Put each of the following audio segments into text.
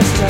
crystal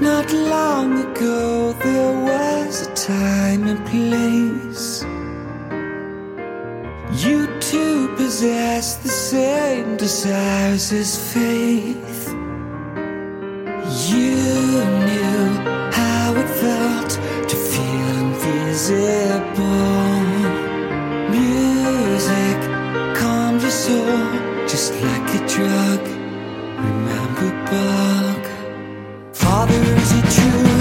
Not long ago, there was a time and place. You two possessed the same desires as faith. You knew how it felt to feel invisible. Music calmed your soul just like a drug. Remember, Father, is it true?